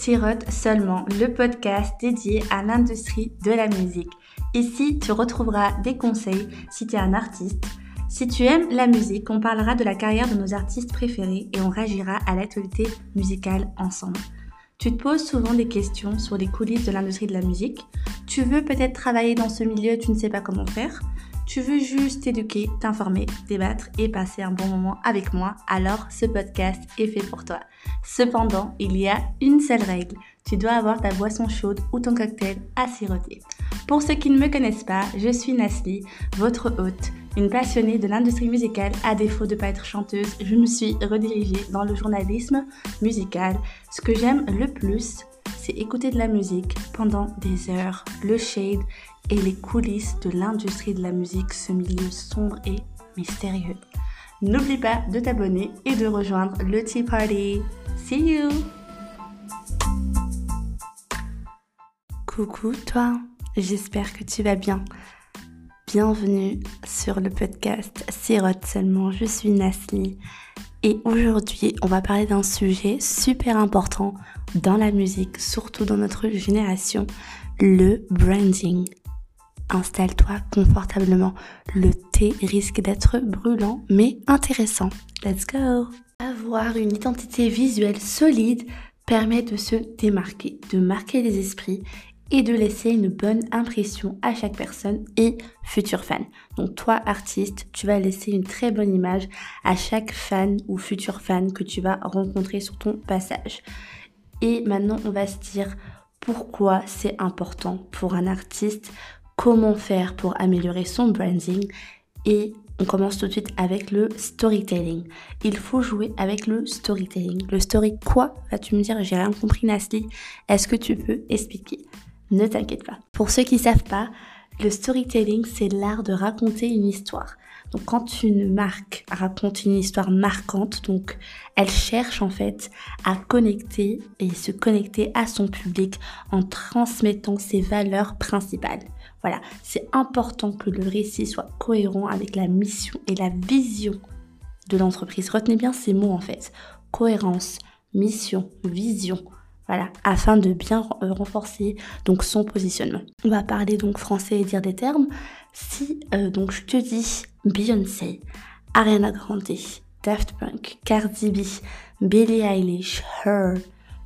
Sirote seulement, le podcast dédié à l'industrie de la musique. Ici, tu retrouveras des conseils si tu es un artiste. Si tu aimes la musique, on parlera de la carrière de nos artistes préférés et on réagira à l'actualité musicale ensemble. Tu te poses souvent des questions sur les coulisses de l'industrie de la musique. Tu veux peut-être travailler dans ce milieu, tu ne sais pas comment faire. Tu veux juste t'éduquer, t'informer, débattre et passer un bon moment avec moi, alors ce podcast est fait pour toi. Cependant, il y a une seule règle. Tu dois avoir ta boisson chaude ou ton cocktail à siroter. Pour ceux qui ne me connaissent pas, je suis Nasli, votre hôte, une passionnée de l'industrie musicale. À défaut de ne pas être chanteuse, je me suis redirigée dans le journalisme musical. Ce que j'aime le plus, c'est écouter de la musique pendant des heures, le shade et les coulisses de l'industrie de la musique, ce milieu sombre et mystérieux. N'oublie pas de t'abonner et de rejoindre le Tea Party. See you! Coucou toi, j'espère que tu vas bien. Bienvenue sur le podcast Sirote seulement, je suis Nasli et aujourd'hui on va parler d'un sujet super important dans la musique, surtout dans notre génération, le branding. Installe-toi confortablement. Le thé risque d'être brûlant mais intéressant. Let's go Avoir une identité visuelle solide permet de se démarquer, de marquer les esprits et de laisser une bonne impression à chaque personne et futur fan. Donc toi artiste, tu vas laisser une très bonne image à chaque fan ou futur fan que tu vas rencontrer sur ton passage. Et maintenant, on va se dire pourquoi c'est important pour un artiste comment faire pour améliorer son branding et on commence tout de suite avec le storytelling. Il faut jouer avec le storytelling. Le story quoi? Vas-tu me dire, j'ai rien compris Nasli. Est-ce que tu peux expliquer? Ne t'inquiète pas. Pour ceux qui ne savent pas, le storytelling, c'est l'art de raconter une histoire. Donc quand une marque raconte une histoire marquante, donc elle cherche en fait à connecter et se connecter à son public en transmettant ses valeurs principales. Voilà, c'est important que le récit soit cohérent avec la mission et la vision de l'entreprise. Retenez bien ces mots en fait. Cohérence, mission, vision. Voilà, afin de bien euh, renforcer donc son positionnement. On va parler donc français et dire des termes. Si euh, donc je te dis Beyoncé, Ariana Grande, Daft Punk, Cardi B, Billie Eilish, Her,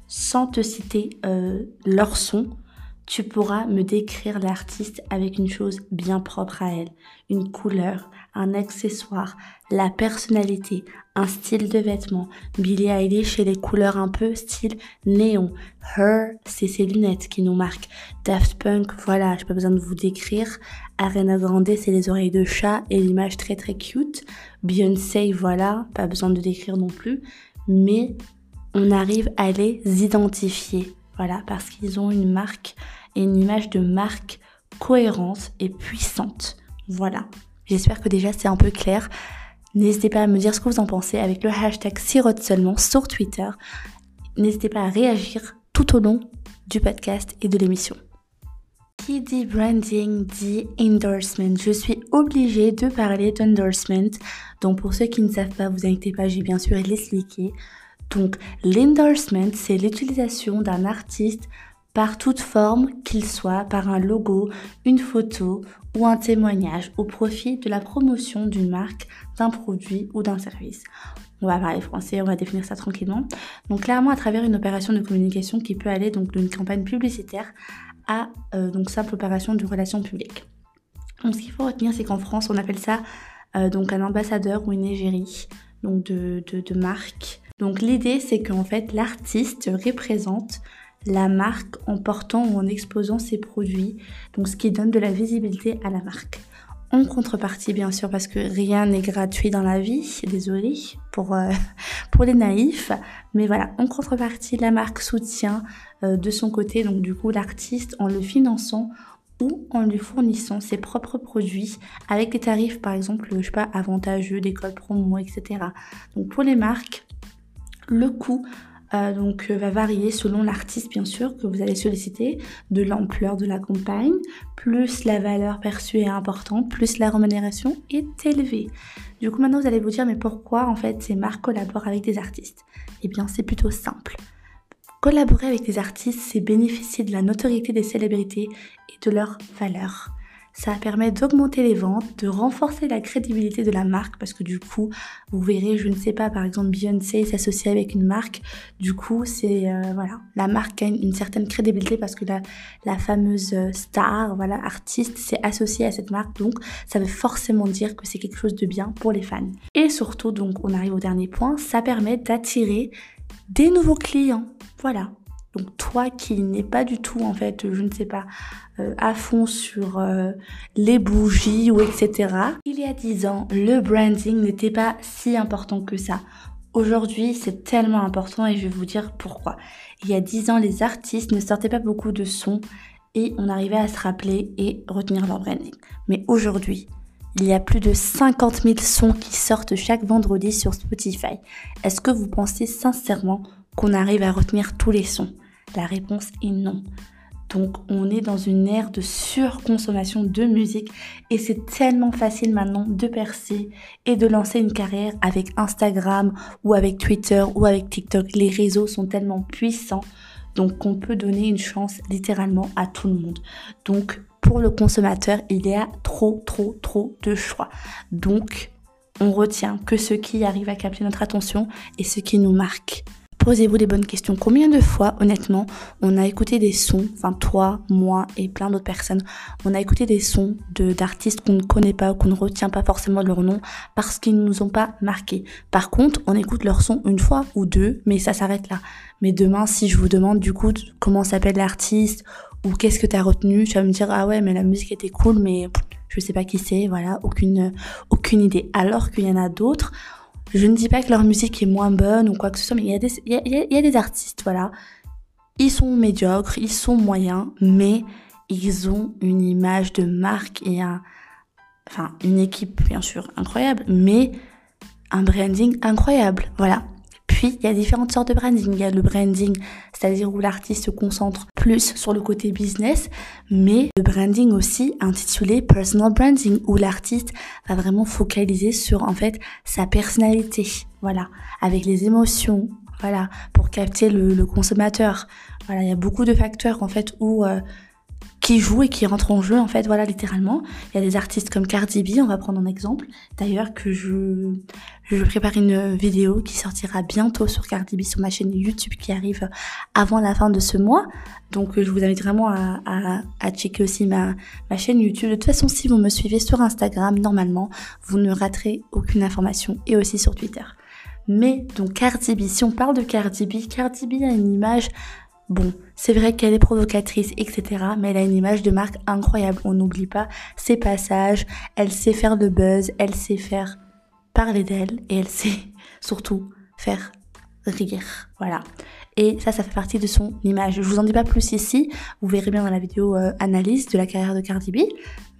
sans te citer euh, leur son, tu pourras me décrire l'artiste avec une chose bien propre à elle, une couleur, un accessoire, la personnalité, un style de vêtements. Billie Eilish et les couleurs un peu style néon. Her, c'est ses lunettes qui nous marquent. Daft Punk, voilà, j'ai pas besoin de vous décrire. Arena Grande, c'est les oreilles de chat et l'image très très cute. Beyoncé, voilà, pas besoin de décrire non plus. Mais on arrive à les identifier. Voilà, parce qu'ils ont une marque et une image de marque cohérente et puissante. Voilà. J'espère que déjà c'est un peu clair. N'hésitez pas à me dire ce que vous en pensez avec le hashtag sirote seulement sur Twitter. N'hésitez pas à réagir tout au long du podcast et de l'émission. Qui dit branding dit endorsement. Je suis obligée de parler d'endorsement. Donc pour ceux qui ne savent pas, vous inquiétez pas, j'ai bien sûr l'expliqué. Donc l'endorsement, c'est l'utilisation d'un artiste par toute forme qu'il soit, par un logo, une photo ou un témoignage au profit de la promotion d'une marque, d'un produit ou d'un service. On va parler français, on va définir ça tranquillement. Donc clairement à travers une opération de communication qui peut aller donc d'une campagne publicitaire à euh, donc simple opération de relations publiques. Donc ce qu'il faut retenir c'est qu'en France on appelle ça euh, donc un ambassadeur ou une égérie donc de, de, de marque. Donc l'idée c'est qu'en fait l'artiste représente la marque en portant ou en exposant ses produits, donc ce qui donne de la visibilité à la marque. En contrepartie, bien sûr, parce que rien n'est gratuit dans la vie, désolé pour, euh, pour les naïfs, mais voilà, en contrepartie, la marque soutient euh, de son côté, donc du coup, l'artiste en le finançant ou en lui fournissant ses propres produits avec des tarifs, par exemple, je sais pas, avantageux, des codes promo, etc. Donc pour les marques, le coût euh, donc euh, va varier selon l'artiste bien sûr que vous allez solliciter, de l'ampleur de la campagne, plus la valeur perçue est importante, plus la rémunération est élevée. Du coup maintenant vous allez vous dire mais pourquoi en fait ces marques collaborent avec des artistes? Eh bien c'est plutôt simple. Collaborer avec des artistes, c'est bénéficier de la notoriété des célébrités et de leur valeur ça permet d'augmenter les ventes, de renforcer la crédibilité de la marque parce que du coup, vous verrez, je ne sais pas, par exemple Beyoncé s'associe avec une marque, du coup, c'est euh, voilà, la marque a une, certaine crédibilité parce que la, la fameuse star, voilà, artiste, s'est associée à cette marque, donc ça veut forcément dire que c'est quelque chose de bien pour les fans. Et surtout, donc, on arrive au dernier point, ça permet d'attirer des nouveaux clients. Voilà, donc toi qui n'es pas du tout, en fait, je ne sais pas, euh, à fond sur euh, les bougies ou etc. Il y a 10 ans, le branding n'était pas si important que ça. Aujourd'hui, c'est tellement important et je vais vous dire pourquoi. Il y a 10 ans, les artistes ne sortaient pas beaucoup de sons et on arrivait à se rappeler et retenir leur branding. Mais aujourd'hui, il y a plus de 50 000 sons qui sortent chaque vendredi sur Spotify. Est-ce que vous pensez sincèrement qu'on arrive à retenir tous les sons? La réponse est non. Donc on est dans une ère de surconsommation de musique et c'est tellement facile maintenant de percer et de lancer une carrière avec Instagram ou avec Twitter ou avec TikTok. Les réseaux sont tellement puissants donc on peut donner une chance littéralement à tout le monde. Donc pour le consommateur, il y a trop trop trop de choix. Donc on retient que ce qui arrive à capter notre attention et ce qui nous marque. Posez-vous les bonnes questions. Combien de fois, honnêtement, on a écouté des sons, enfin toi, moi et plein d'autres personnes, on a écouté des sons de d'artistes qu'on ne connaît pas, qu'on ne retient pas forcément leur nom parce qu'ils ne nous ont pas marqués. Par contre, on écoute leur son une fois ou deux, mais ça s'arrête là. Mais demain, si je vous demande du coup comment s'appelle l'artiste ou qu'est-ce que tu as retenu, tu vas me dire ah ouais, mais la musique était cool, mais je sais pas qui c'est, voilà, aucune aucune idée. Alors qu'il y en a d'autres je ne dis pas que leur musique est moins bonne ou quoi que ce soit, mais il y a des, artistes, voilà. Ils sont médiocres, ils sont moyens, mais ils ont une image de marque et une équipe, bien sûr, incroyable, mais un branding incroyable. Voilà. Il y a différentes sortes de branding. Il y a le branding, c'est-à-dire où l'artiste se concentre plus sur le côté business, mais le branding aussi intitulé personal branding, où l'artiste va vraiment focaliser sur, en fait, sa personnalité. Voilà. Avec les émotions. Voilà. Pour capter le, consommateur. Voilà. Il y a beaucoup de facteurs, en fait, où, euh, qui jouent et qui rentrent en jeu en fait voilà littéralement. Il y a des artistes comme Cardi B on va prendre un exemple d'ailleurs que je je prépare une vidéo qui sortira bientôt sur Cardi B sur ma chaîne YouTube qui arrive avant la fin de ce mois. Donc je vous invite vraiment à, à, à checker aussi ma, ma chaîne YouTube. De toute façon si vous me suivez sur Instagram normalement vous ne raterez aucune information et aussi sur Twitter. Mais donc Cardi B si on parle de Cardi B Cardi B a une image Bon, c'est vrai qu'elle est provocatrice, etc. Mais elle a une image de marque incroyable. On n'oublie pas ses passages. Elle sait faire de buzz. Elle sait faire parler d'elle. Et elle sait surtout faire rire. Voilà. Et ça, ça fait partie de son image. Je vous en dis pas plus ici. Vous verrez bien dans la vidéo euh, analyse de la carrière de Cardi B.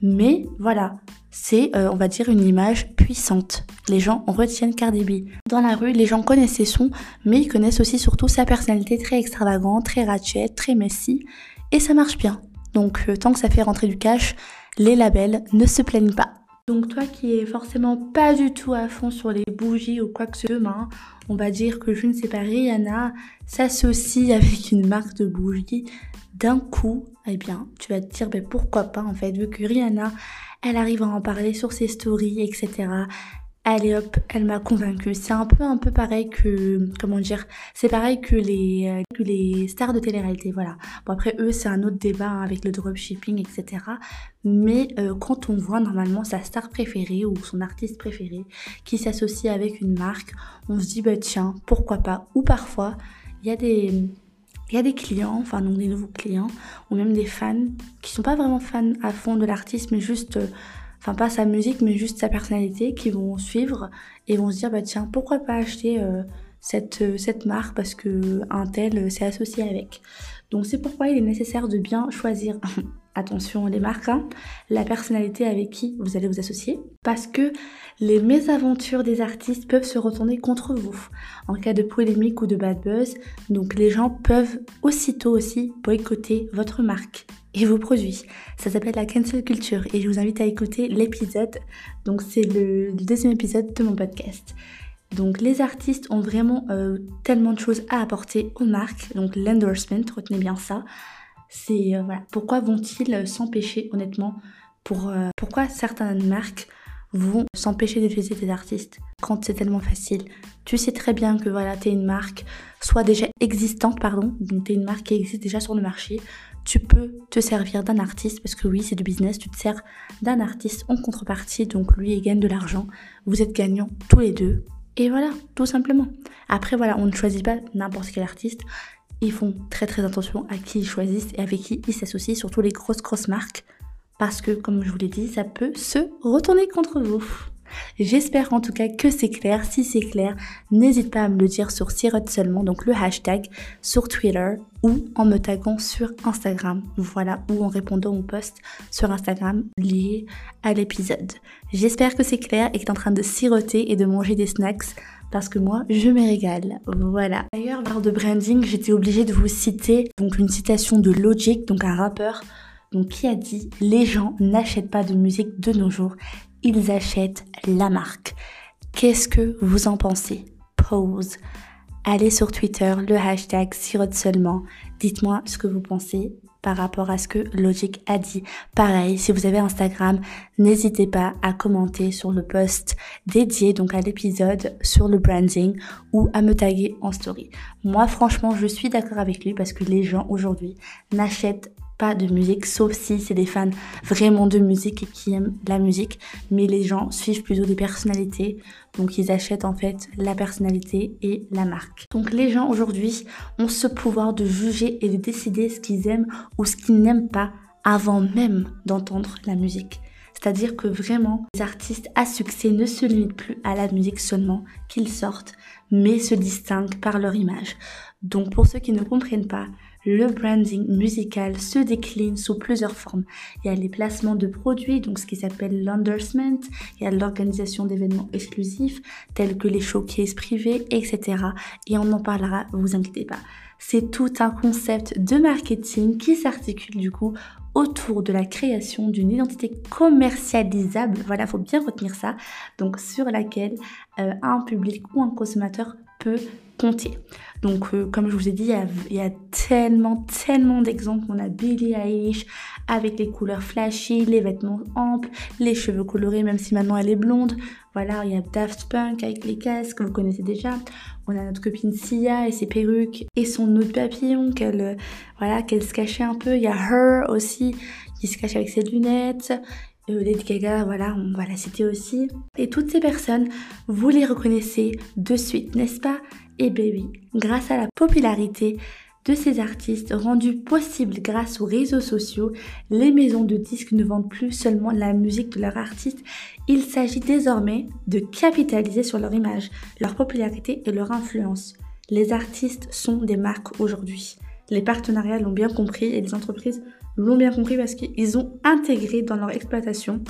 Mais voilà, c'est, euh, on va dire, une image puissante. Les gens retiennent Cardi B. Dans la rue, les gens connaissent ses sons, mais ils connaissent aussi surtout sa personnalité très extravagante, très ratchet, très messy. Et ça marche bien. Donc, euh, tant que ça fait rentrer du cash, les labels ne se plaignent pas. Donc toi qui es forcément pas du tout à fond sur les bougies ou quoi que ce soit, demain, on va dire que je ne sais pas, Rihanna s'associe avec une marque de bougies, d'un coup, eh bien, tu vas te dire, ben pourquoi pas en fait, vu que Rihanna, elle arrive à en parler sur ses stories, etc. Allez hop, elle m'a convaincue. C'est un peu un peu pareil que comment dire, c'est pareil que les euh, les stars de télé-réalité, voilà. Bon après eux c'est un autre débat hein, avec le dropshipping, etc. Mais euh, quand on voit normalement sa star préférée ou son artiste préféré qui s'associe avec une marque, on se dit bah tiens pourquoi pas? Ou parfois il y a des il y a des clients, enfin donc des nouveaux clients, ou même des fans qui sont pas vraiment fans à fond de l'artiste, mais juste euh, enfin pas sa musique, mais juste sa personnalité, qui vont suivre et vont se dire bah tiens pourquoi pas acheter euh, cette, euh, cette marque parce que un tel euh, s'est associé avec. Donc c'est pourquoi il est nécessaire de bien choisir, attention les marques, hein, la personnalité avec qui vous allez vous associer, parce que les mésaventures des artistes peuvent se retourner contre vous en cas de polémique ou de bad buzz. Donc les gens peuvent aussitôt aussi boycotter votre marque et vos produits. Ça s'appelle la cancel culture et je vous invite à écouter l'épisode. Donc c'est le, deuxième épisode de mon podcast. Donc les artistes ont vraiment euh, tellement de choses à apporter aux marques. Donc l'endorsement, retenez bien ça. C'est voilà. Pourquoi vont-ils s'empêcher honnêtement pour pourquoi certaines marques vont s'empêcher d'utiliser des artistes quand c'est tellement facile? Tu sais très bien que voilà, tu es une marque, soit déjà existante, pardon, donc tu es une marque qui existe déjà sur le marché, tu peux te servir d'un artiste, parce que oui, c'est du business, tu te sers d'un artiste en contrepartie, donc lui, il gagne de l'argent, vous êtes gagnants tous les deux, et voilà, tout simplement. Après, voilà, on ne choisit pas n'importe quel artiste, ils font très très attention à qui ils choisissent et avec qui ils s'associent, surtout les grosses grosses marques parce que, comme je vous l'ai dit, ça peut se retourner contre vous. J'espère en tout cas que c'est clair. Si c'est clair, n'hésite pas à me le dire sur Sirote seulement, donc le hashtag sur Twitter ou en me taguant sur Instagram. Voilà, ou en répondant au post sur Instagram lié à l'épisode. J'espère que c'est clair et que tu es en train de siroter et de manger des snacks parce que moi, je me régale. Voilà. D'ailleurs, lors de branding, j'étais obligée de vous citer donc une citation de Logic, donc un rappeur donc qui a dit les gens n'achètent pas de musique de nos jours, ils achètent la marque. Qu'est-ce que vous en pensez? Pause. Allez sur Twitter, le hashtag sirote seulement. Dites-moi ce que vous pensez par rapport à ce que Logic a dit. Pareil, si vous avez Instagram, n'hésitez pas à commenter sur le post dédié donc à l'épisode sur le branding ou à me taguer en story. Moi franchement, je suis d'accord avec lui parce que les gens aujourd'hui n'achètent de musique, sauf si c'est des fans vraiment de musique et qui aiment la musique. Mais les gens suivent plutôt des personnalités, donc ils achètent en fait la personnalité et la marque. Donc les gens aujourd'hui ont ce pouvoir de juger et de décider ce qu'ils aiment ou ce qu'ils n'aiment pas avant même d'entendre la musique. C'est-à-dire que vraiment, les artistes à succès ne se limitent plus à la musique seulement qu'ils sortent, mais se distinguent par leur image. Donc pour ceux qui ne comprennent pas, le branding musical se décline sous plusieurs formes. Il y a les placements de produits, donc ce qui s'appelle l'endorsement, il y a l'organisation d'événements exclusifs tels que les showcases privés, etc. Et on en parlera, vous inquiétez pas. C'est tout un concept de marketing qui s'articule du coup autour de la création d'une identité commercialisable. Voilà, faut bien retenir ça. Donc sur laquelle euh, un public ou un consommateur peut compter. Donc, euh, comme je vous ai dit, il y a, tellement, tellement d'exemples. On a Billie Eilish avec les couleurs flashy, les vêtements amples, les cheveux colorés, même si maintenant elle est blonde. Voilà, il y a Daft Punk avec les casques, vous connaissez déjà. On a notre copine Sia et ses perruques et son nœud papillon qu'elle euh, voilà, qu'elle se cachait un peu. Il y a Her aussi qui se cache avec ses lunettes. Euh, Lady Gaga, voilà, on va la citer aussi. Et toutes ces personnes, vous les reconnaissez de suite, n'est-ce pas? Eh bien oui, grâce à la popularité de ces artistes rendus possibles grâce aux réseaux sociaux, les maisons de disques ne vendent plus seulement la musique de leurs artistes, il s'agit désormais de capitaliser sur leur image, leur popularité et leur influence. Les artistes sont des marques aujourd'hui. Les partenariats l'ont bien compris et les entreprises l'ont bien compris parce qu'ils ont intégré dans leur exploitation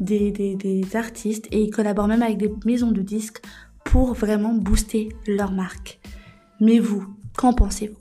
des, des artistes et ils collaborent même avec des maisons de disques pour vraiment booster leur marque. Mais vous, qu'en pensez-vous?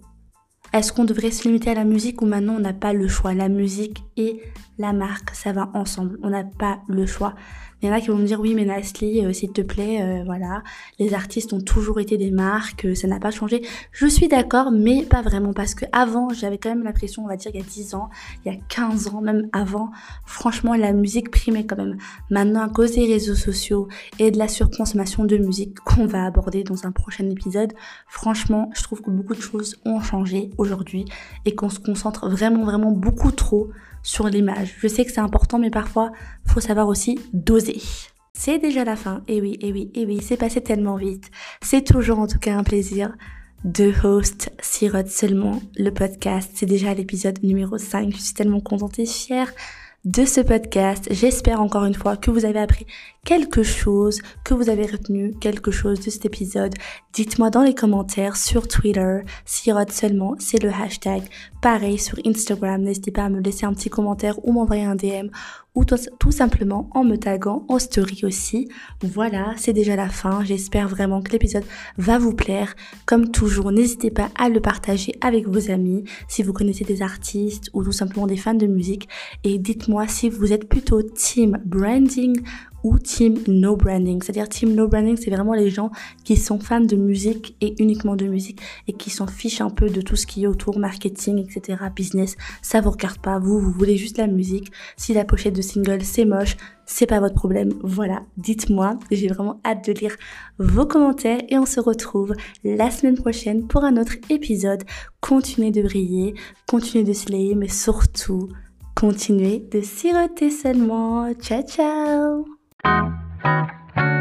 Est-ce qu'on devrait se limiter à la musique ou maintenant on n'a pas le choix? La musique et la marque, ça va ensemble. On n'a pas le choix. Il y en a qui vont me dire oui mais Nasli, euh, s'il te plaît, euh, voilà, les artistes ont toujours été des marques, euh, ça n'a pas changé. Je suis d'accord, mais pas vraiment parce que avant j'avais quand même l'impression, on va dire il y a 10 ans, il y a 15 ans, même avant, franchement la musique primait quand même. Maintenant à cause des réseaux sociaux et de la surconsommation de musique qu'on va aborder dans un prochain épisode, franchement je trouve que beaucoup de choses ont changé aujourd'hui et qu'on se concentre vraiment vraiment beaucoup trop sur l'image. Je sais que c'est important, mais parfois, faut savoir aussi doser. C'est déjà la fin. Et oui, et oui, et oui, c'est passé tellement vite. C'est toujours en tout cas un plaisir de host Sirote seulement le podcast. C'est déjà l'épisode numéro 5. Je suis tellement contente et fière de ce podcast. J'espère encore une fois que vous avez appris quelque chose, que vous avez retenu quelque chose de cet épisode. Dites-moi dans les commentaires sur Twitter, Sirote seulement, c'est le hashtag. Pareil sur Instagram, n'hésitez pas à me laisser un petit commentaire ou m'envoyer un DM ou tout simplement en me taguant en story aussi. Voilà, c'est déjà la fin. J'espère vraiment que l'épisode va vous plaire. Comme toujours, n'hésitez pas à le partager avec vos amis si vous connaissez des artistes ou tout simplement des fans de musique. Et dites-moi si vous êtes plutôt team branding ou team no branding. C'est-à-dire team no branding, c'est vraiment les gens qui sont fans de musique et uniquement de musique et qui s'en fichent un peu de tout ce qui est autour marketing, etc., business. Ça vous regarde pas, vous, vous voulez juste la musique. Si la pochette de single c'est moche, c'est pas votre problème. Voilà, dites-moi. J'ai vraiment hâte de lire vos commentaires et on se retrouve la semaine prochaine pour un autre épisode. Continuez de briller, continuez de slayer, mais surtout, continuez de siroter seulement. Ciao, ciao Thank you.